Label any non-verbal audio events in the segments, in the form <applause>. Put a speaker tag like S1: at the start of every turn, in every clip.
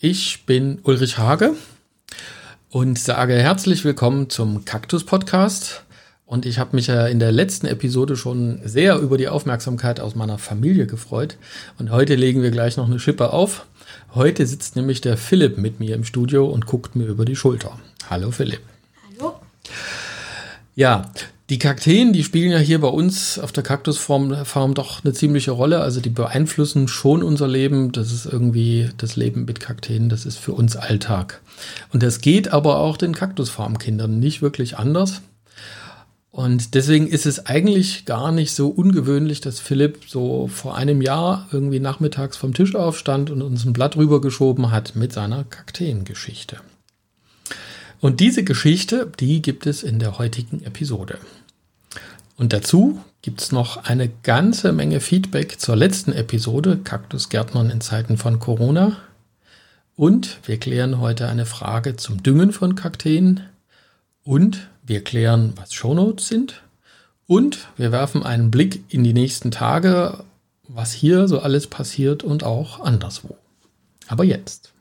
S1: Ich bin Ulrich Hage und sage herzlich willkommen zum Kaktus Podcast. Und ich habe mich ja in der letzten Episode schon sehr über die Aufmerksamkeit aus meiner Familie gefreut. Und heute legen wir gleich noch eine Schippe auf. Heute sitzt nämlich der Philipp mit mir im Studio und guckt mir über die Schulter. Hallo Philipp.
S2: Hallo.
S1: Ja, die Kakteen, die spielen ja hier bei uns auf der Kaktusfarm doch eine ziemliche Rolle. Also die beeinflussen schon unser Leben. Das ist irgendwie das Leben mit Kakteen, das ist für uns Alltag. Und das geht aber auch den Kaktusfarmkindern nicht wirklich anders. Und deswegen ist es eigentlich gar nicht so ungewöhnlich, dass Philipp so vor einem Jahr irgendwie nachmittags vom Tisch aufstand und uns ein Blatt rübergeschoben hat mit seiner Kakteengeschichte. Und diese Geschichte, die gibt es in der heutigen Episode. Und dazu gibt es noch eine ganze Menge Feedback zur letzten Episode Kaktusgärtnern in Zeiten von Corona. Und wir klären heute eine Frage zum Düngen von Kakteen. Und wir klären, was Shownotes sind. Und wir werfen einen Blick in die nächsten Tage, was hier so alles passiert und auch anderswo. Aber jetzt.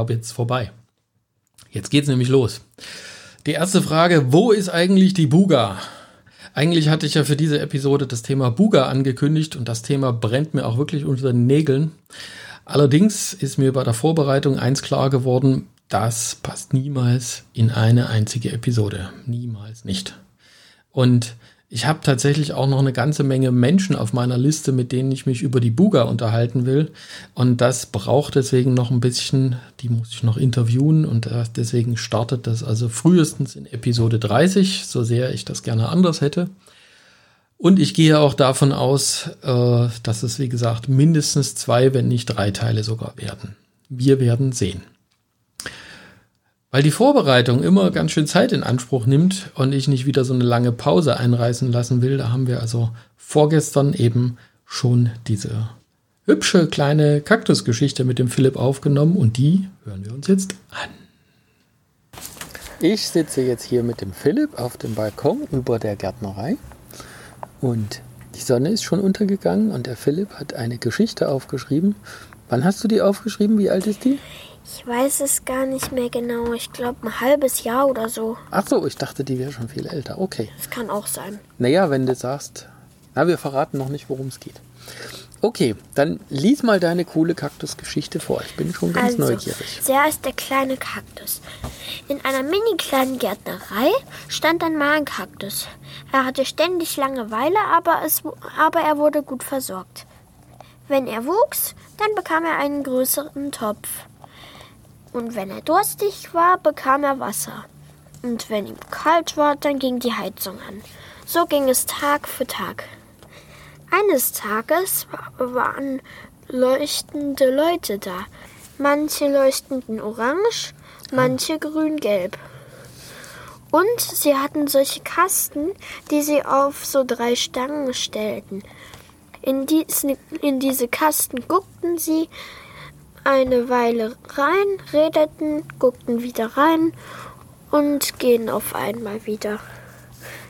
S1: Glaube, jetzt ist vorbei. Jetzt geht es nämlich los. Die erste Frage, wo ist eigentlich die Buga? Eigentlich hatte ich ja für diese Episode das Thema Buga angekündigt und das Thema brennt mir auch wirklich unter den Nägeln. Allerdings ist mir bei der Vorbereitung eins klar geworden, das passt niemals in eine einzige Episode. Niemals nicht. Und ich habe tatsächlich auch noch eine ganze Menge Menschen auf meiner Liste, mit denen ich mich über die Buga unterhalten will. Und das braucht deswegen noch ein bisschen, die muss ich noch interviewen und äh, deswegen startet das also frühestens in Episode 30, so sehr ich das gerne anders hätte. Und ich gehe auch davon aus, äh, dass es, wie gesagt, mindestens zwei, wenn nicht drei Teile sogar werden. Wir werden sehen. Weil die Vorbereitung immer ganz schön Zeit in Anspruch nimmt und ich nicht wieder so eine lange Pause einreißen lassen will, da haben wir also vorgestern eben schon diese hübsche kleine Kaktusgeschichte mit dem Philipp aufgenommen und die hören wir uns jetzt an. Ich sitze jetzt hier mit dem Philipp auf dem Balkon über der Gärtnerei und die Sonne ist schon untergegangen und der Philipp hat eine Geschichte aufgeschrieben. Wann hast du die aufgeschrieben? Wie alt ist die?
S2: Ich weiß es gar nicht mehr genau. Ich glaube ein halbes Jahr oder so.
S1: Ach so, ich dachte, die wäre schon viel älter. Okay.
S2: Das kann auch sein.
S1: Naja, wenn du sagst, na, wir verraten noch nicht, worum es geht. Okay, dann lies mal deine coole Kaktusgeschichte vor. Ich bin schon ganz also, neugierig.
S2: Sehr ist der kleine Kaktus. In einer mini kleinen Gärtnerei stand ein Mahnkaktus. Er hatte ständig Langeweile, aber, es, aber er wurde gut versorgt. Wenn er wuchs, dann bekam er einen größeren Topf. Und wenn er durstig war, bekam er Wasser. Und wenn ihm kalt war, dann ging die Heizung an. So ging es Tag für Tag. Eines Tages waren leuchtende Leute da. Manche leuchtenden orange, manche grün-gelb. Und sie hatten solche Kasten, die sie auf so drei Stangen stellten. In, diesen, in diese Kasten guckten sie eine Weile rein, redeten, guckten wieder rein und gehen auf einmal wieder.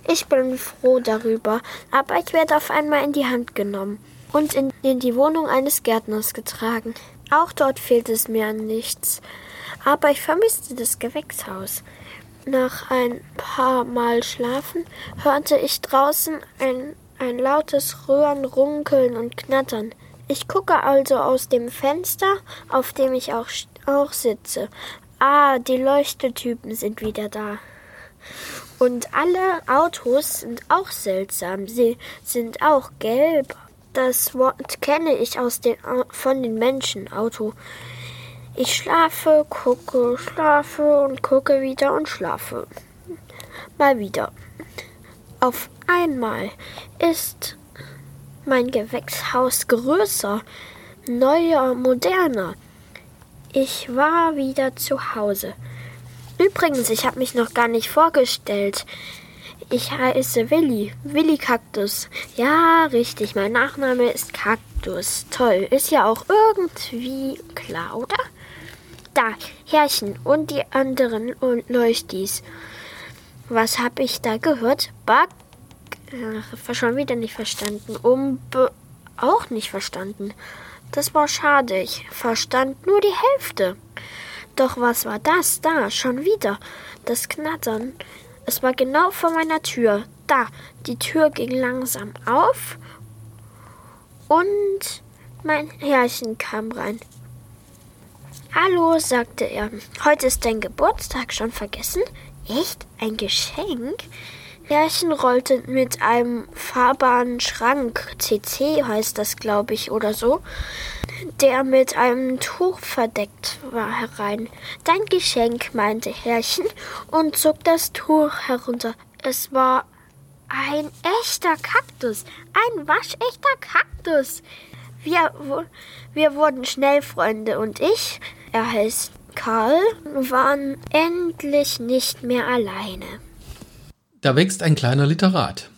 S2: Ich bin froh darüber, aber ich werde auf einmal in die Hand genommen und in, in die Wohnung eines Gärtners getragen. Auch dort fehlt es mir an nichts, aber ich vermisste das Gewächshaus. Nach ein paar Mal schlafen hörte ich draußen ein, ein lautes Röhren, Runkeln und Knattern. Ich gucke also aus dem Fenster, auf dem ich auch, auch sitze. Ah, die Leuchtetypen sind wieder da. Und alle Autos sind auch seltsam. Sie sind auch gelb. Das Wort kenne ich aus den, von den Menschen. Auto. Ich schlafe, gucke, schlafe und gucke wieder und schlafe. Mal wieder. Auf einmal ist mein Gewächshaus größer, neuer, moderner. Ich war wieder zu Hause. Übrigens, ich habe mich noch gar nicht vorgestellt. Ich heiße Willi, Willi Kaktus. Ja, richtig, mein Nachname ist Kaktus. Toll, ist ja auch irgendwie klar, oder? Da, Herrchen und die anderen und Leuchtis. Was hab ich da gehört? Back. Ach, schon wieder nicht verstanden. Um. auch nicht verstanden. Das war schade. Ich verstand nur die Hälfte. Doch was war das da? Schon wieder. Das Knattern. Es war genau vor meiner Tür. Da. Die Tür ging langsam auf und mein Herrchen kam rein. Hallo, sagte er. Heute ist dein Geburtstag schon vergessen? Echt? Ein Geschenk? Herrchen rollte mit einem fahrbaren Schrank, CC heißt das, glaube ich, oder so, der mit einem Tuch verdeckt war, herein. Dein Geschenk, meinte Herrchen und zog das Tuch herunter. Es war ein echter Kaktus. Ein waschechter Kaktus. Wir, wir wurden schnell Freunde und ich, er heißt Karl, waren endlich nicht mehr alleine.
S1: Da wächst ein kleiner Literat.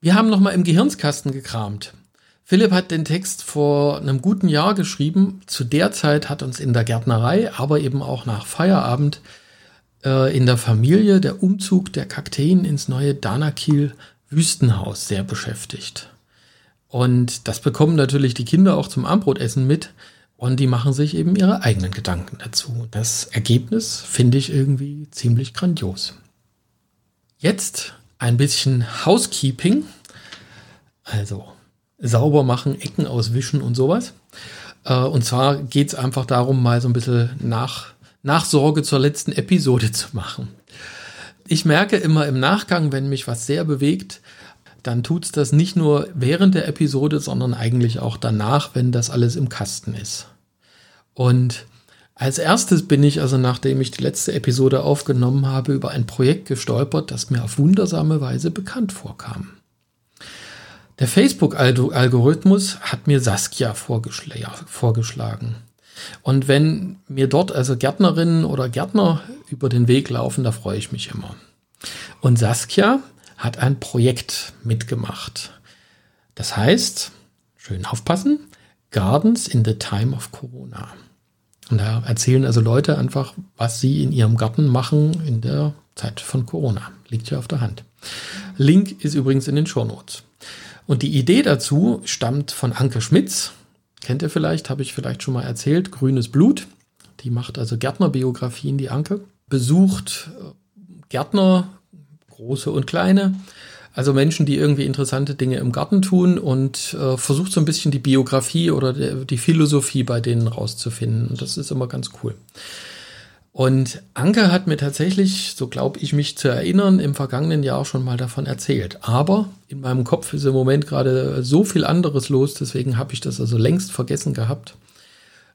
S1: Wir haben nochmal im Gehirnskasten gekramt. Philipp hat den Text vor einem guten Jahr geschrieben. Zu der Zeit hat uns in der Gärtnerei, aber eben auch nach Feierabend äh, in der Familie der Umzug der Kakteen ins neue Danakil Wüstenhaus sehr beschäftigt. Und das bekommen natürlich die Kinder auch zum Armbrotessen mit und die machen sich eben ihre eigenen Gedanken dazu. Das Ergebnis finde ich irgendwie ziemlich grandios. Jetzt ein bisschen Housekeeping, also sauber machen, Ecken auswischen und sowas. Äh, und zwar geht es einfach darum, mal so ein bisschen nach Nachsorge zur letzten Episode zu machen. Ich merke immer im Nachgang, wenn mich was sehr bewegt, dann tut's das nicht nur während der Episode, sondern eigentlich auch danach, wenn das alles im Kasten ist. Und als erstes bin ich also, nachdem ich die letzte Episode aufgenommen habe, über ein Projekt gestolpert, das mir auf wundersame Weise bekannt vorkam. Der Facebook-Algorithmus hat mir Saskia vorgeschlagen. Und wenn mir dort also Gärtnerinnen oder Gärtner über den Weg laufen, da freue ich mich immer. Und Saskia hat ein Projekt mitgemacht. Das heißt, schön aufpassen, Gardens in the Time of Corona. Und da erzählen also Leute einfach, was sie in ihrem Garten machen in der Zeit von Corona. Liegt ja auf der Hand. Link ist übrigens in den Show Notes. Und die Idee dazu stammt von Anke Schmitz, Kennt ihr vielleicht, habe ich vielleicht schon mal erzählt, Grünes Blut. Die macht also Gärtnerbiografien, die Anke. Besucht äh, Gärtner, große und kleine, also Menschen, die irgendwie interessante Dinge im Garten tun und äh, versucht so ein bisschen die Biografie oder die, die Philosophie bei denen rauszufinden. Und das ist immer ganz cool. Und Anke hat mir tatsächlich, so glaube ich mich zu erinnern, im vergangenen Jahr schon mal davon erzählt. Aber in meinem Kopf ist im Moment gerade so viel anderes los, deswegen habe ich das also längst vergessen gehabt.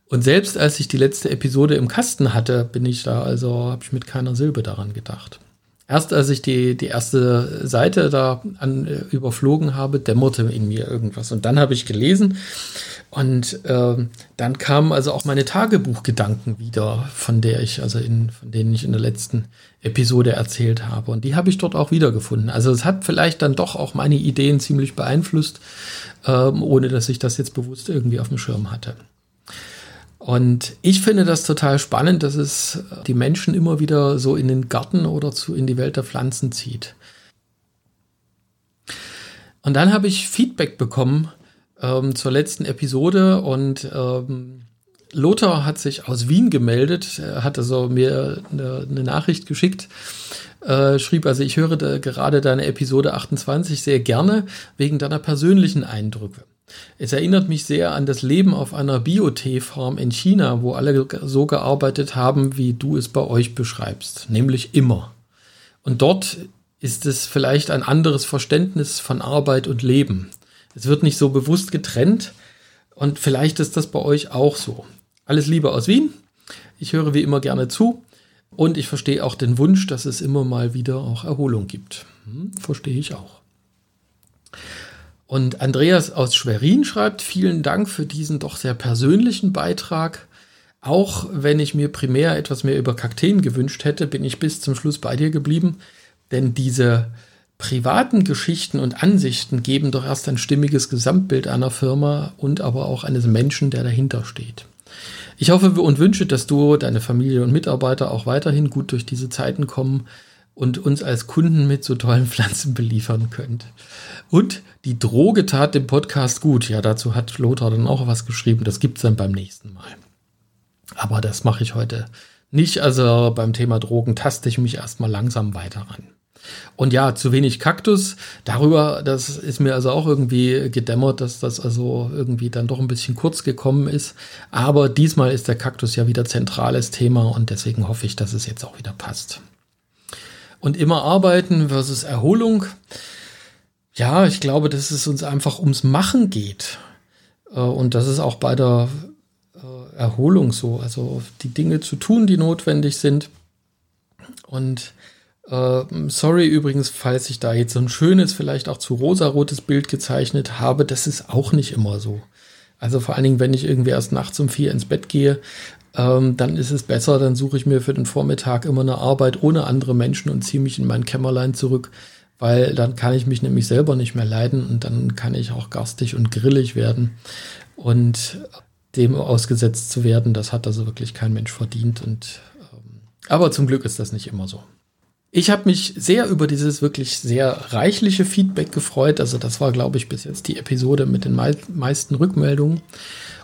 S1: Und selbst als ich die letzte Episode im Kasten hatte, bin ich da, also habe ich mit keiner Silbe daran gedacht. Erst als ich die, die erste Seite da an, äh, überflogen habe, dämmerte in mir irgendwas. Und dann habe ich gelesen und äh, dann kamen also auch meine Tagebuchgedanken wieder, von der ich, also in, von denen ich in der letzten Episode erzählt habe. Und die habe ich dort auch wiedergefunden. Also es hat vielleicht dann doch auch meine Ideen ziemlich beeinflusst, ähm, ohne dass ich das jetzt bewusst irgendwie auf dem Schirm hatte. Und ich finde das total spannend, dass es die Menschen immer wieder so in den Garten oder zu, in die Welt der Pflanzen zieht. Und dann habe ich Feedback bekommen ähm, zur letzten Episode und ähm, Lothar hat sich aus Wien gemeldet, er hat also mir eine, eine Nachricht geschickt, äh, schrieb also, ich höre gerade deine Episode 28 sehr gerne wegen deiner persönlichen Eindrücke. Es erinnert mich sehr an das Leben auf einer Biotee-Farm in China, wo alle so gearbeitet haben, wie du es bei euch beschreibst, nämlich immer. Und dort ist es vielleicht ein anderes Verständnis von Arbeit und Leben. Es wird nicht so bewusst getrennt und vielleicht ist das bei euch auch so. Alles Liebe aus Wien. Ich höre wie immer gerne zu und ich verstehe auch den Wunsch, dass es immer mal wieder auch Erholung gibt. Hm, verstehe ich auch. Und Andreas aus Schwerin schreibt, vielen Dank für diesen doch sehr persönlichen Beitrag. Auch wenn ich mir primär etwas mehr über Kakteen gewünscht hätte, bin ich bis zum Schluss bei dir geblieben, denn diese privaten Geschichten und Ansichten geben doch erst ein stimmiges Gesamtbild einer Firma und aber auch eines Menschen, der dahinter steht. Ich hoffe und wünsche, dass du, deine Familie und Mitarbeiter auch weiterhin gut durch diese Zeiten kommen und uns als Kunden mit so tollen <laughs> Pflanzen beliefern könnt. Und die Droge tat dem Podcast gut. Ja, dazu hat Lothar dann auch was geschrieben. Das gibt's dann beim nächsten Mal. Aber das mache ich heute nicht. Also beim Thema Drogen taste ich mich erstmal langsam weiter ran. Und ja, zu wenig Kaktus. Darüber, das ist mir also auch irgendwie gedämmert, dass das also irgendwie dann doch ein bisschen kurz gekommen ist. Aber diesmal ist der Kaktus ja wieder zentrales Thema und deswegen hoffe ich, dass es jetzt auch wieder passt. Und immer arbeiten versus Erholung. Ja, ich glaube, dass es uns einfach ums Machen geht. Äh, und das ist auch bei der äh, Erholung so. Also die Dinge zu tun, die notwendig sind. Und äh, sorry übrigens, falls ich da jetzt so ein schönes, vielleicht auch zu rosarotes Bild gezeichnet habe. Das ist auch nicht immer so. Also vor allen Dingen, wenn ich irgendwie erst nachts um vier ins Bett gehe, ähm, dann ist es besser, dann suche ich mir für den Vormittag immer eine Arbeit ohne andere Menschen und ziehe mich in mein Kämmerlein zurück, weil dann kann ich mich nämlich selber nicht mehr leiden und dann kann ich auch garstig und grillig werden. Und dem ausgesetzt zu werden, das hat also wirklich kein Mensch verdient. Und ähm, aber zum Glück ist das nicht immer so. Ich habe mich sehr über dieses wirklich sehr reichliche Feedback gefreut. Also das war, glaube ich, bis jetzt die Episode mit den mei meisten Rückmeldungen.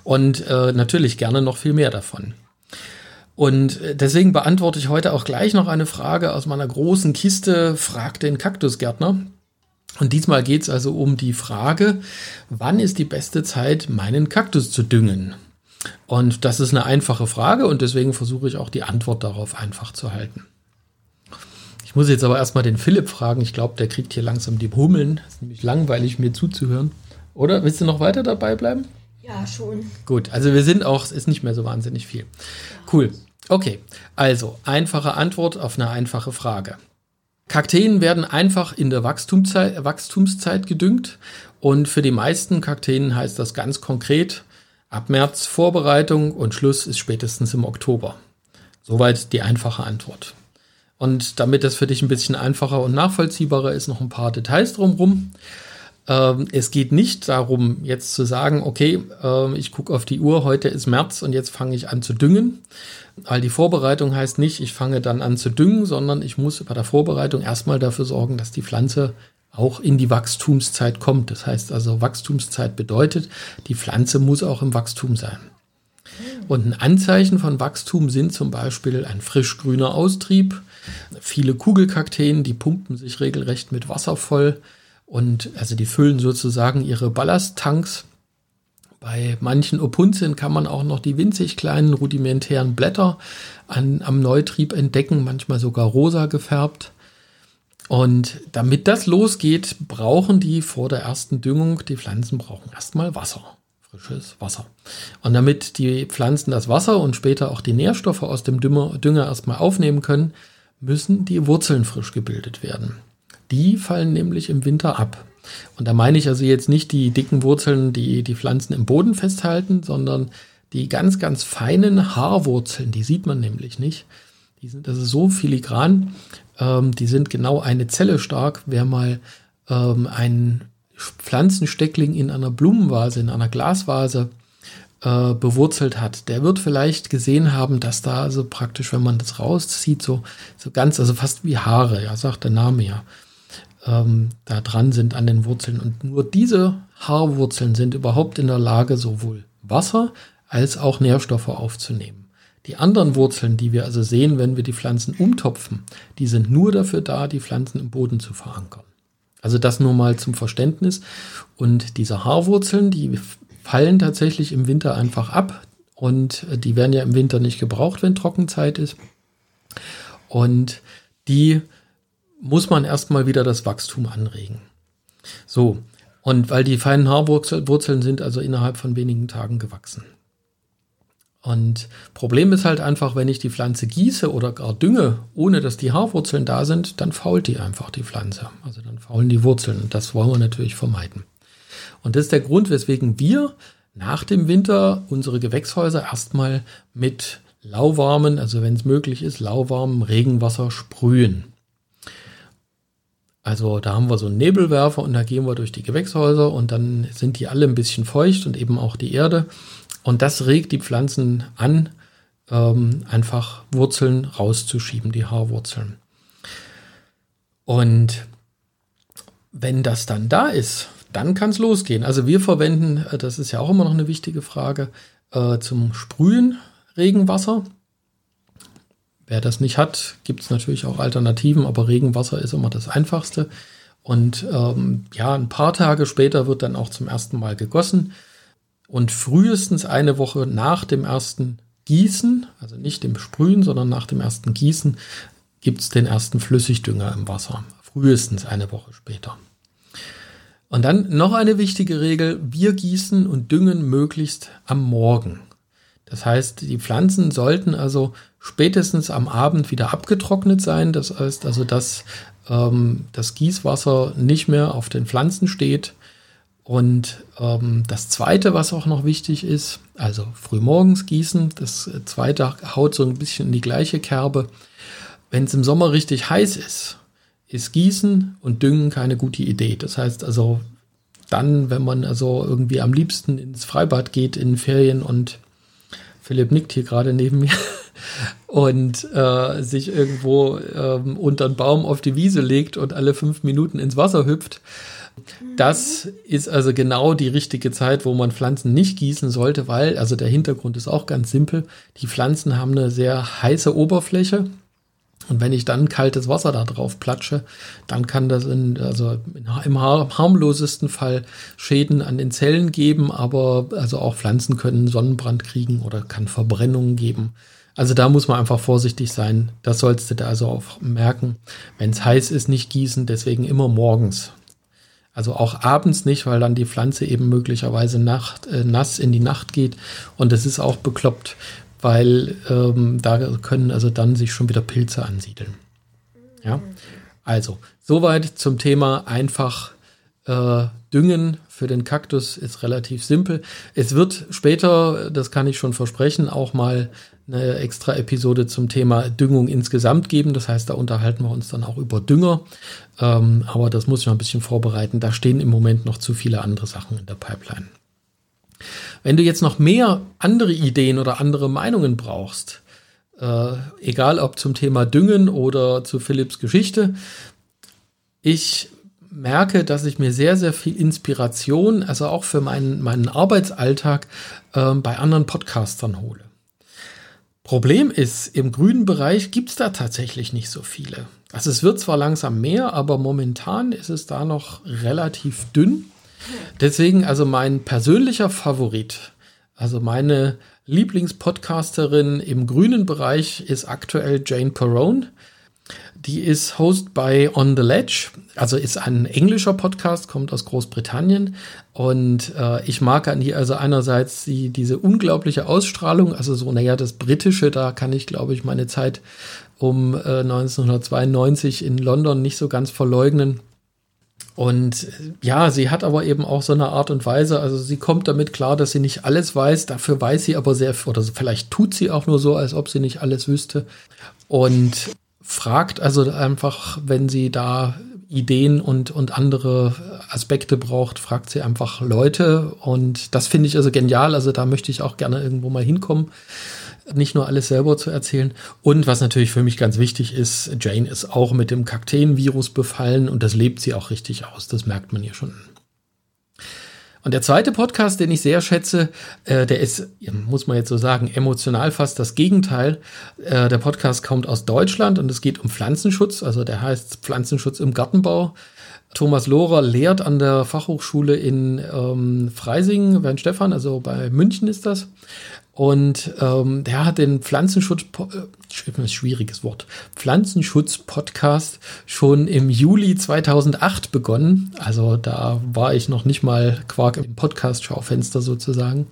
S1: Und äh, natürlich gerne noch viel mehr davon. Und äh, deswegen beantworte ich heute auch gleich noch eine Frage aus meiner großen Kiste, fragt den Kaktusgärtner. Und diesmal geht es also um die Frage, wann ist die beste Zeit, meinen Kaktus zu düngen? Und das ist eine einfache Frage und deswegen versuche ich auch die Antwort darauf einfach zu halten. Ich muss jetzt aber erstmal den Philipp fragen. Ich glaube, der kriegt hier langsam die Hummeln. Das ist nämlich langweilig, mir zuzuhören. Oder willst du noch weiter dabei bleiben?
S2: Ja, schon.
S1: Gut, also wir sind auch, es ist nicht mehr so wahnsinnig viel. Cool. Okay, also einfache Antwort auf eine einfache Frage. Kakteen werden einfach in der Wachstumszeit, Wachstumszeit gedüngt und für die meisten Kakteen heißt das ganz konkret, ab März Vorbereitung und Schluss ist spätestens im Oktober. Soweit die einfache Antwort. Und damit das für dich ein bisschen einfacher und nachvollziehbarer ist, noch ein paar Details drumherum. Ähm, es geht nicht darum, jetzt zu sagen, okay, äh, ich gucke auf die Uhr, heute ist März und jetzt fange ich an zu düngen. Weil die Vorbereitung heißt nicht, ich fange dann an zu düngen, sondern ich muss bei der Vorbereitung erstmal dafür sorgen, dass die Pflanze auch in die Wachstumszeit kommt. Das heißt also, Wachstumszeit bedeutet, die Pflanze muss auch im Wachstum sein. Und ein Anzeichen von Wachstum sind zum Beispiel ein frisch grüner Austrieb, viele Kugelkakteen, die pumpen sich regelrecht mit Wasser voll und also die füllen sozusagen ihre Ballasttanks. Bei manchen Opuntien kann man auch noch die winzig kleinen rudimentären Blätter an, am Neutrieb entdecken, manchmal sogar rosa gefärbt. Und damit das losgeht, brauchen die vor der ersten Düngung, die Pflanzen brauchen erstmal Wasser frisches Wasser. Und damit die Pflanzen das Wasser und später auch die Nährstoffe aus dem Dünger, Dünger erstmal aufnehmen können, müssen die Wurzeln frisch gebildet werden. Die fallen nämlich im Winter ab. Und da meine ich also jetzt nicht die dicken Wurzeln, die die Pflanzen im Boden festhalten, sondern die ganz, ganz feinen Haarwurzeln, die sieht man nämlich nicht. Die sind also so filigran, ähm, die sind genau eine Zelle stark. Wer mal ähm, einen Pflanzensteckling in einer Blumenvase, in einer Glasvase äh, bewurzelt hat, der wird vielleicht gesehen haben, dass da also praktisch, wenn man das rauszieht, so, so ganz, also fast wie Haare, ja, sagt der Name ja, ähm, da dran sind an den Wurzeln. Und nur diese Haarwurzeln sind überhaupt in der Lage, sowohl Wasser als auch Nährstoffe aufzunehmen. Die anderen Wurzeln, die wir also sehen, wenn wir die Pflanzen umtopfen, die sind nur dafür da, die Pflanzen im Boden zu verankern. Also das nur mal zum Verständnis. Und diese Haarwurzeln, die fallen tatsächlich im Winter einfach ab. Und die werden ja im Winter nicht gebraucht, wenn Trockenzeit ist. Und die muss man erstmal wieder das Wachstum anregen. So, und weil die feinen Haarwurzeln sind also innerhalb von wenigen Tagen gewachsen. Und Problem ist halt einfach, wenn ich die Pflanze gieße oder gar dünge, ohne dass die Haarwurzeln da sind, dann fault die einfach die Pflanze. Also dann faulen die Wurzeln und das wollen wir natürlich vermeiden. Und das ist der Grund, weswegen wir nach dem Winter unsere Gewächshäuser erstmal mit lauwarmen, also wenn es möglich ist, lauwarmem Regenwasser sprühen. Also da haben wir so einen Nebelwerfer und da gehen wir durch die Gewächshäuser und dann sind die alle ein bisschen feucht und eben auch die Erde. Und das regt die Pflanzen an, ähm, einfach Wurzeln rauszuschieben, die Haarwurzeln. Und wenn das dann da ist, dann kann es losgehen. Also wir verwenden, äh, das ist ja auch immer noch eine wichtige Frage, äh, zum Sprühen Regenwasser. Wer das nicht hat, gibt es natürlich auch Alternativen, aber Regenwasser ist immer das einfachste. Und ähm, ja, ein paar Tage später wird dann auch zum ersten Mal gegossen. Und frühestens eine Woche nach dem ersten Gießen, also nicht dem Sprühen, sondern nach dem ersten Gießen, gibt es den ersten Flüssigdünger im Wasser. Frühestens eine Woche später. Und dann noch eine wichtige Regel, wir gießen und düngen möglichst am Morgen. Das heißt, die Pflanzen sollten also spätestens am Abend wieder abgetrocknet sein. Das heißt also, dass ähm, das Gießwasser nicht mehr auf den Pflanzen steht. Und ähm, das Zweite, was auch noch wichtig ist, also frühmorgens gießen. Das Zweite haut so ein bisschen in die gleiche Kerbe. Wenn es im Sommer richtig heiß ist, ist Gießen und Düngen keine gute Idee. Das heißt also, dann, wenn man also irgendwie am liebsten ins Freibad geht in Ferien und Philipp nickt hier gerade neben mir <laughs> und äh, sich irgendwo ähm, unter einen Baum auf die Wiese legt und alle fünf Minuten ins Wasser hüpft. Das ist also genau die richtige Zeit, wo man Pflanzen nicht gießen sollte, weil, also der Hintergrund ist auch ganz simpel, die Pflanzen haben eine sehr heiße Oberfläche und wenn ich dann kaltes Wasser da drauf platsche, dann kann das in, also im harmlosesten Fall Schäden an den Zellen geben, aber also auch Pflanzen können Sonnenbrand kriegen oder kann Verbrennungen geben. Also da muss man einfach vorsichtig sein. Das sollst du da also auch merken. Wenn es heiß ist, nicht gießen, deswegen immer morgens. Also auch abends nicht, weil dann die Pflanze eben möglicherweise Nacht, äh, nass in die Nacht geht. Und das ist auch bekloppt, weil ähm, da können also dann sich schon wieder Pilze ansiedeln. Ja, also soweit zum Thema einfach äh, düngen für den Kaktus ist relativ simpel. Es wird später, das kann ich schon versprechen, auch mal eine extra Episode zum Thema Düngung insgesamt geben. Das heißt, da unterhalten wir uns dann auch über Dünger. Ähm, aber das muss ich noch ein bisschen vorbereiten. Da stehen im Moment noch zu viele andere Sachen in der Pipeline. Wenn du jetzt noch mehr andere Ideen oder andere Meinungen brauchst, äh, egal ob zum Thema Düngen oder zu Philipps Geschichte, ich merke, dass ich mir sehr, sehr viel Inspiration, also auch für meinen, meinen Arbeitsalltag, äh, bei anderen Podcastern hole. Problem ist, im grünen Bereich gibt es da tatsächlich nicht so viele. Also es wird zwar langsam mehr, aber momentan ist es da noch relativ dünn. Deswegen also mein persönlicher Favorit, also meine Lieblingspodcasterin im grünen Bereich ist aktuell Jane Perrone. Die ist Host bei On the Ledge, also ist ein englischer Podcast, kommt aus Großbritannien. Und äh, ich mag an ihr also einerseits die, diese unglaubliche Ausstrahlung, also so, naja, das Britische, da kann ich, glaube ich, meine Zeit um äh, 1992 in London nicht so ganz verleugnen. Und ja, sie hat aber eben auch so eine Art und Weise, also sie kommt damit klar, dass sie nicht alles weiß, dafür weiß sie aber sehr, oder vielleicht tut sie auch nur so, als ob sie nicht alles wüsste. Und fragt also einfach, wenn sie da Ideen und, und andere Aspekte braucht, fragt sie einfach Leute. Und das finde ich also genial. Also da möchte ich auch gerne irgendwo mal hinkommen nicht nur alles selber zu erzählen. Und was natürlich für mich ganz wichtig ist, Jane ist auch mit dem Kakteen-Virus befallen und das lebt sie auch richtig aus. Das merkt man hier schon. Und der zweite Podcast, den ich sehr schätze, äh, der ist, muss man jetzt so sagen, emotional fast das Gegenteil. Äh, der Podcast kommt aus Deutschland und es geht um Pflanzenschutz. Also der heißt Pflanzenschutz im Gartenbau. Thomas Lohrer lehrt an der Fachhochschule in ähm, Freising, Wernstefan, also bei München ist das. Und ähm, der hat den Pflanzenschutz, äh, schwieriges Wort, Pflanzenschutz-Podcast schon im Juli 2008 begonnen. Also da war ich noch nicht mal Quark im Podcast-Schaufenster sozusagen.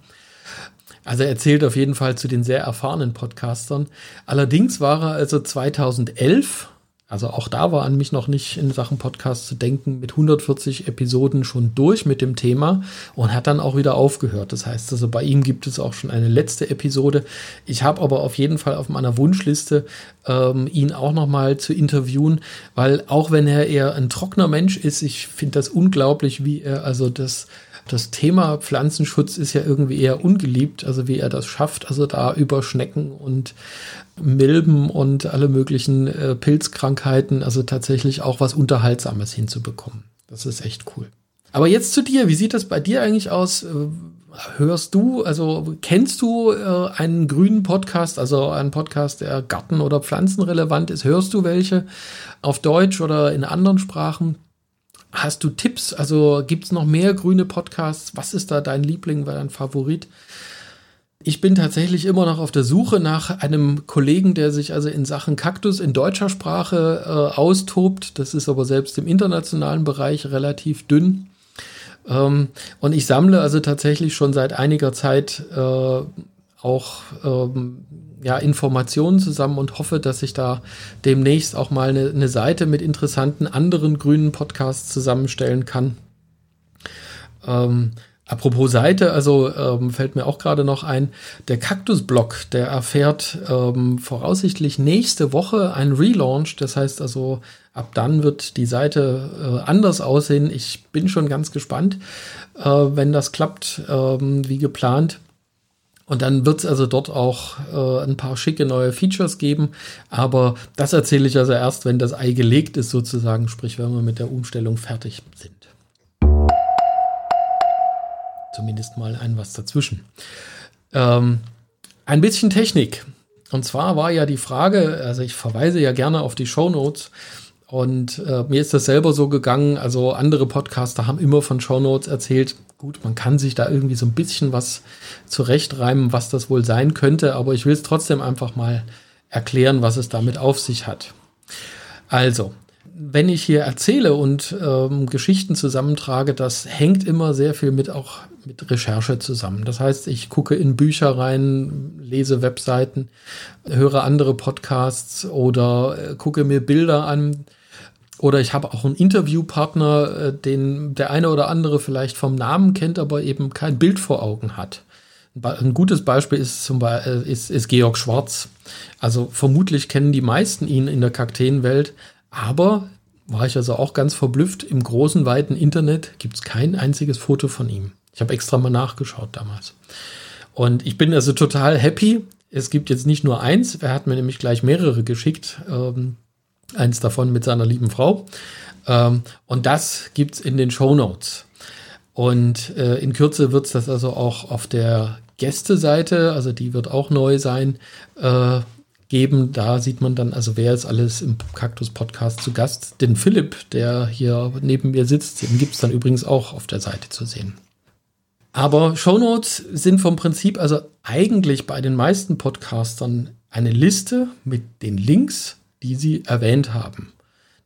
S1: Also er erzählt auf jeden Fall zu den sehr erfahrenen Podcastern. Allerdings war er also 2011 Also auch da war an mich noch nicht in Sachen Podcast zu denken, mit 140 Episoden schon durch mit dem Thema und hat dann auch wieder aufgehört. Das heißt also, bei ihm gibt es auch schon eine letzte Episode. Ich habe aber auf jeden Fall auf meiner Wunschliste, ähm, ihn auch noch mal zu interviewen, weil auch wenn er eher ein trockener Mensch ist, ich finde das unglaublich, wie er also das das Thema Pflanzenschutz ist ja irgendwie eher ungeliebt, also wie er das schafft, also da über Schnecken und Milben und alle möglichen äh, Pilzkrankheiten, also tatsächlich auch was Unterhaltsames hinzubekommen. Das ist echt cool. Aber jetzt zu dir. Wie sieht das bei dir eigentlich aus? Äh, hörst du, also kennst du äh, einen grünen Podcast, also einen Podcast, der Garten- oder Pflanzenrelevant ist? Hörst du welche auf Deutsch oder in anderen Sprachen? Hast du Tipps? Also gibt es noch mehr grüne Podcasts? Was ist da dein Liebling, dein Favorit? Ich bin tatsächlich immer noch auf der Suche nach einem Kollegen, der sich also in Sachen Kaktus in deutscher Sprache äh, austobt. Das ist aber selbst im internationalen Bereich relativ dünn. Ähm, und ich sammle also tatsächlich schon seit einiger Zeit äh, auch ähm, ja, Informationen zusammen und hoffe, dass ich da demnächst auch mal eine, eine Seite mit interessanten anderen grünen Podcasts zusammenstellen kann. Ähm, Apropos Seite, also ähm, fällt mir auch gerade noch ein, der Kaktusblog, der erfährt ähm, voraussichtlich nächste Woche ein Relaunch. Das heißt also, ab dann wird die Seite äh, anders aussehen. Ich bin schon ganz gespannt, äh, wenn das klappt, ähm, wie geplant. Und dann wird es also dort auch äh, ein paar schicke neue Features geben. Aber das erzähle ich also erst, wenn das Ei gelegt ist, sozusagen, sprich, wenn wir mit der Umstellung fertig sind. Zumindest mal ein was dazwischen. Ähm, ein bisschen Technik. Und zwar war ja die Frage, also ich verweise ja gerne auf die Show Notes. Und äh, mir ist das selber so gegangen. Also andere Podcaster haben immer von Show Notes erzählt. Gut, man kann sich da irgendwie so ein bisschen was zurechtreimen, was das wohl sein könnte, aber ich will es trotzdem einfach mal erklären, was es damit auf sich hat. Also, wenn ich hier erzähle und ähm, Geschichten zusammentrage, das hängt immer sehr viel mit auch mit Recherche zusammen. Das heißt, ich gucke in Bücher rein, lese Webseiten, höre andere Podcasts oder äh, gucke mir Bilder an, oder ich habe auch einen Interviewpartner, äh, den der eine oder andere vielleicht vom Namen kennt, aber eben kein Bild vor Augen hat. Ein gutes Beispiel ist zum Beispiel äh, ist, ist Georg Schwarz. Also vermutlich kennen die meisten ihn in der Kakteenwelt, aber war ich also auch ganz verblüfft. Im großen, weiten Internet gibt es kein einziges Foto von ihm. Ich habe extra mal nachgeschaut damals. Und ich bin also total happy. Es gibt jetzt nicht nur eins, er hat mir nämlich gleich mehrere geschickt. Ähm, Eins davon mit seiner lieben Frau. Ähm, und das gibt es in den Show Notes. Und äh, in Kürze wird es das also auch auf der Gästeseite, also die wird auch neu sein, äh, geben. Da sieht man dann, also wer ist alles im Kaktus-Podcast zu Gast. Den Philipp, der hier neben mir sitzt, den gibt es dann übrigens auch auf der Seite zu sehen. Aber Shownotes sind vom Prinzip, also eigentlich bei den meisten Podcastern eine Liste mit den Links die sie erwähnt haben.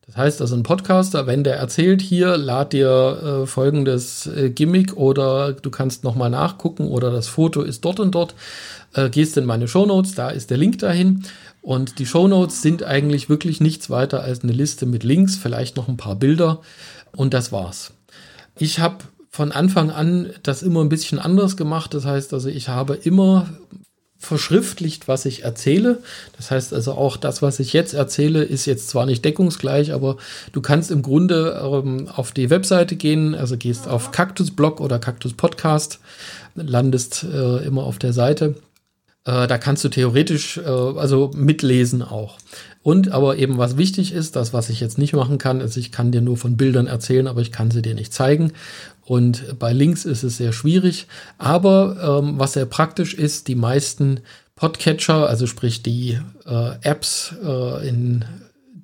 S1: Das heißt also, ein Podcaster, wenn der erzählt, hier lad dir äh, folgendes äh, Gimmick oder du kannst nochmal nachgucken oder das Foto ist dort und dort, äh, gehst in meine Shownotes, da ist der Link dahin. Und die Shownotes sind eigentlich wirklich nichts weiter als eine Liste mit Links, vielleicht noch ein paar Bilder und das war's. Ich habe von Anfang an das immer ein bisschen anders gemacht. Das heißt also, ich habe immer verschriftlicht, was ich erzähle. Das heißt also auch das, was ich jetzt erzähle, ist jetzt zwar nicht deckungsgleich, aber du kannst im Grunde ähm, auf die Webseite gehen, also gehst auf Cactus Blog oder Cactus Podcast, landest äh, immer auf der Seite. Äh, da kannst du theoretisch äh, also mitlesen auch. Und aber eben was wichtig ist, das was ich jetzt nicht machen kann, ist, ich kann dir nur von Bildern erzählen, aber ich kann sie dir nicht zeigen. Und bei Links ist es sehr schwierig. Aber ähm, was sehr praktisch ist, die meisten Podcatcher, also sprich die äh, Apps, äh, in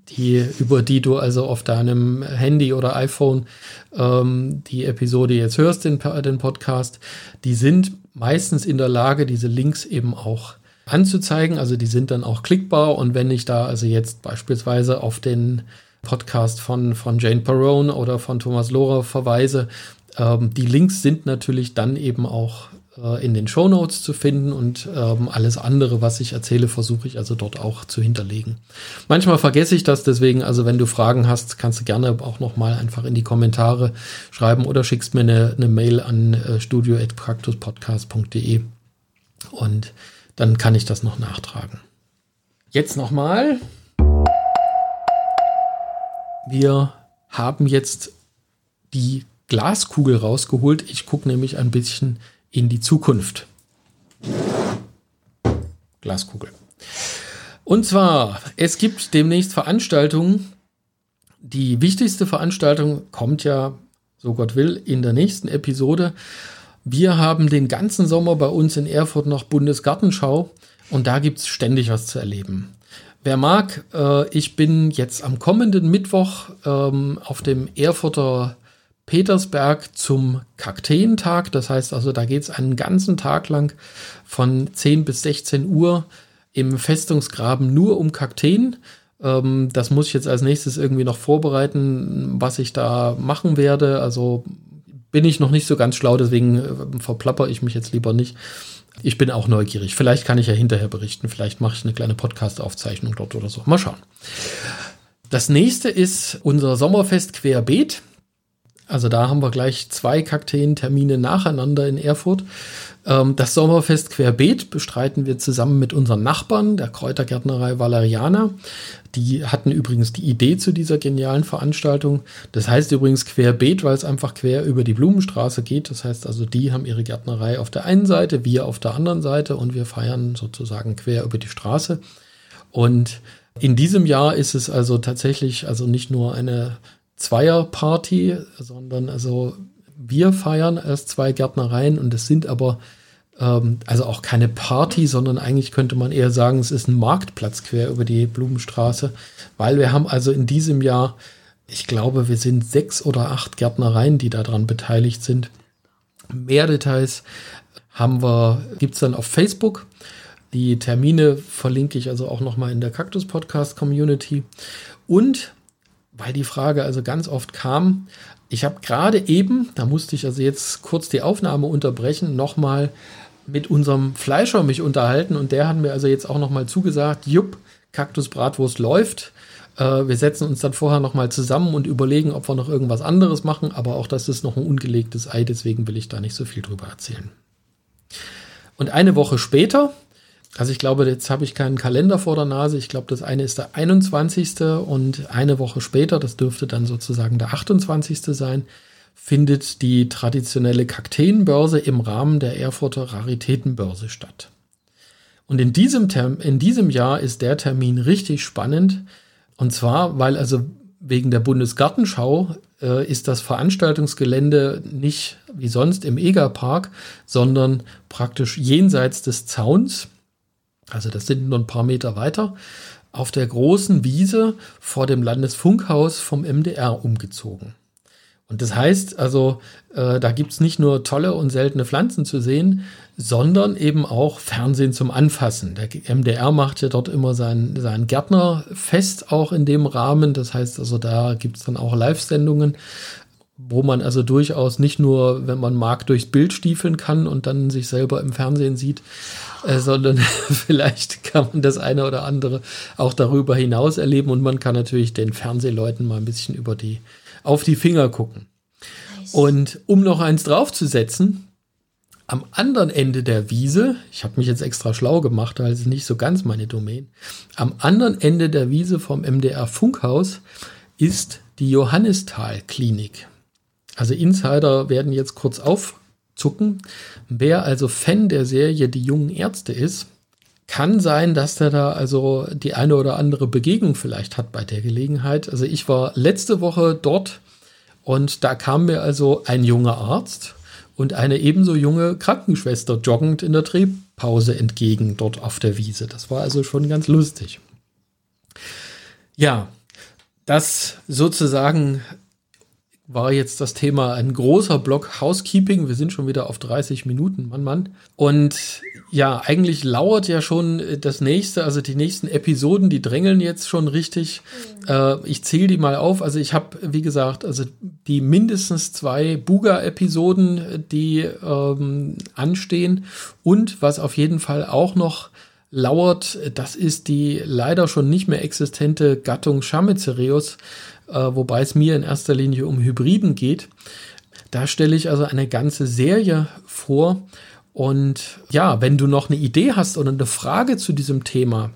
S1: die, über die du also auf deinem Handy oder iPhone ähm, die Episode jetzt hörst, den, den Podcast, die sind meistens in der Lage, diese Links eben auch anzuzeigen. Also die sind dann auch klickbar. Und wenn ich da also jetzt beispielsweise auf den Podcast von, von Jane Perrone oder von Thomas Lohrer verweise, ähm, die Links sind natürlich dann eben auch äh, in den Show Notes zu finden und ähm, alles andere, was ich erzähle, versuche ich also dort auch zu hinterlegen. Manchmal vergesse ich das, deswegen, also wenn du Fragen hast, kannst du gerne auch nochmal einfach in die Kommentare schreiben oder schickst mir eine, eine Mail an äh, studio.praktuspodcast.de und dann kann ich das noch nachtragen. Jetzt nochmal. Wir haben jetzt die Glaskugel rausgeholt. Ich gucke nämlich ein bisschen in die Zukunft. Glaskugel. Und zwar, es gibt demnächst Veranstaltungen. Die wichtigste Veranstaltung kommt ja, so Gott will, in der nächsten Episode. Wir haben den ganzen Sommer bei uns in Erfurt noch Bundesgartenschau und da gibt es ständig was zu erleben. Wer mag, äh, ich bin jetzt am kommenden Mittwoch ähm, auf dem Erfurter Petersberg zum Kakteentag. Das heißt also, da geht es einen ganzen Tag lang von 10 bis 16 Uhr im Festungsgraben nur um Kakteen. Ähm, das muss ich jetzt als nächstes irgendwie noch vorbereiten, was ich da machen werde. Also bin ich noch nicht so ganz schlau, deswegen äh, verplapper ich mich jetzt lieber nicht. Ich bin auch neugierig. Vielleicht kann ich ja hinterher berichten. Vielleicht mache ich eine kleine Podcast-Aufzeichnung dort oder so. Mal schauen. Das nächste ist unser Sommerfest Querbeet. Also da haben wir gleich zwei Kakteentermine nacheinander in Erfurt. Ähm, das Sommerfest Querbeet bestreiten wir zusammen mit unseren Nachbarn, der Kräutergärtnerei Valeriana. Die hatten übrigens die Idee zu dieser genialen Veranstaltung. Das heißt übrigens Querbeet, weil es einfach quer über die Blumenstraße geht. Das heißt also, die haben ihre Gärtnerei auf der einen Seite, wir auf der anderen Seite und wir feiern sozusagen quer über die Straße. Und in diesem Jahr ist es also tatsächlich also nicht nur eine Zweierparty, sondern also wir feiern als zwei Gärtnereien und es sind aber ähm, also auch keine Party, sondern eigentlich könnte man eher sagen, es ist ein Marktplatz quer über die Blumenstraße, weil wir haben also in diesem Jahr, ich glaube, wir sind sechs oder acht Gärtnereien, die daran beteiligt sind. Mehr Details haben wir, gibt es dann auf Facebook. Die Termine verlinke ich also auch nochmal in der Cactus Podcast Community. Und weil die Frage also ganz oft kam. Ich habe gerade eben, da musste ich also jetzt kurz die Aufnahme unterbrechen, nochmal mit unserem Fleischer mich unterhalten und der hat mir also jetzt auch nochmal zugesagt, jupp, Kaktus Bratwurst läuft. Äh, wir setzen uns dann vorher nochmal zusammen und überlegen, ob wir noch irgendwas anderes machen, aber auch das ist noch ein ungelegtes Ei, deswegen will ich da nicht so viel drüber erzählen. Und eine Woche später, also ich glaube, jetzt habe ich keinen Kalender vor der Nase. Ich glaube, das eine ist der 21. und eine Woche später, das dürfte dann sozusagen der 28. sein, findet die traditionelle Kakteenbörse im Rahmen der Erfurter Raritätenbörse statt. Und in diesem, Term in diesem Jahr ist der Termin richtig spannend. Und zwar, weil also wegen der Bundesgartenschau äh, ist das Veranstaltungsgelände nicht wie sonst im Egerpark, sondern praktisch jenseits des Zauns also das sind nur ein paar Meter weiter, auf der großen Wiese vor dem Landesfunkhaus vom MDR umgezogen. Und das heißt also, äh, da gibt es nicht nur tolle und seltene Pflanzen zu sehen, sondern eben auch Fernsehen zum Anfassen. Der MDR macht ja dort immer sein, sein Gärtnerfest auch in dem Rahmen. Das heißt also, da gibt es dann auch Live-Sendungen, wo man also durchaus nicht nur, wenn man mag, durchs Bild stiefeln kann und dann sich selber im Fernsehen sieht, äh, sondern <laughs> vielleicht kann man das eine oder andere auch darüber hinaus erleben und man kann natürlich den Fernsehleuten mal ein bisschen über die, auf die Finger gucken. Nice. Und um noch eins draufzusetzen, am anderen Ende der Wiese, ich habe mich jetzt extra schlau gemacht, weil es nicht so ganz meine Domain, am anderen Ende der Wiese vom MDR Funkhaus ist die Johannisthal Klinik. Also Insider werden jetzt kurz auf zucken. Wer also Fan der Serie Die jungen Ärzte ist, kann sein, dass der da also die eine oder andere Begegnung vielleicht hat bei der Gelegenheit. Also ich war letzte Woche dort und da kam mir also ein junger Arzt und eine ebenso junge Krankenschwester joggend in der Drehpause entgegen dort auf der Wiese. Das war also schon ganz lustig. Ja, das sozusagen war jetzt das Thema ein großer Block Housekeeping. Wir sind schon wieder auf 30 Minuten, Mann, Mann. Und ja, eigentlich lauert ja schon das nächste, also die nächsten Episoden, die drängeln jetzt schon richtig. Mhm. Äh, ich zähle die mal auf. Also ich habe, wie gesagt, also die mindestens zwei Buga-Episoden, die ähm, anstehen. Und was auf jeden Fall auch noch lauert, das ist die leider schon nicht mehr existente Gattung Chamaecyreus, äh, wobei es mir in erster Linie um Hybriden geht. Da stelle ich also eine ganze Serie vor. Und ja, wenn du noch eine Idee hast oder eine Frage zu diesem Thema,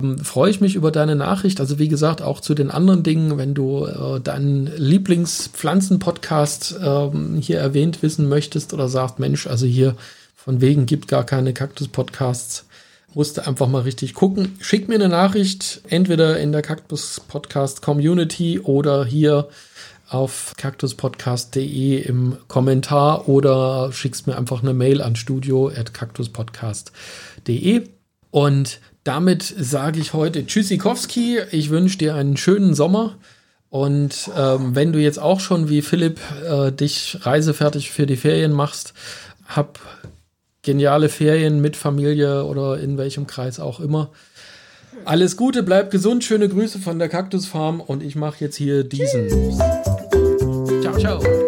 S1: ähm, freue ich mich über deine Nachricht. Also wie gesagt, auch zu den anderen Dingen, wenn du äh, deinen Lieblingspflanzen-Podcast äh, hier erwähnt wissen möchtest oder sagst, Mensch, also hier von wegen gibt gar keine Kaktus-Podcasts, musst du einfach mal richtig gucken. Schick mir eine Nachricht, entweder in der Kaktus-Podcast-Community oder hier auf kaktuspodcast.de im Kommentar oder schickst mir einfach eine Mail an studio.kaktuspodcast.de. Und damit sage ich heute Tschüssikowski. Ich wünsche dir einen schönen Sommer. Und ähm, wenn du jetzt auch schon wie Philipp äh, dich reisefertig für die Ferien machst, hab geniale Ferien mit Familie oder in welchem Kreis auch immer. Alles Gute, bleib gesund, schöne Grüße von der Kaktusfarm und ich mache jetzt hier diesen. Tschüss. Ciao, ciao.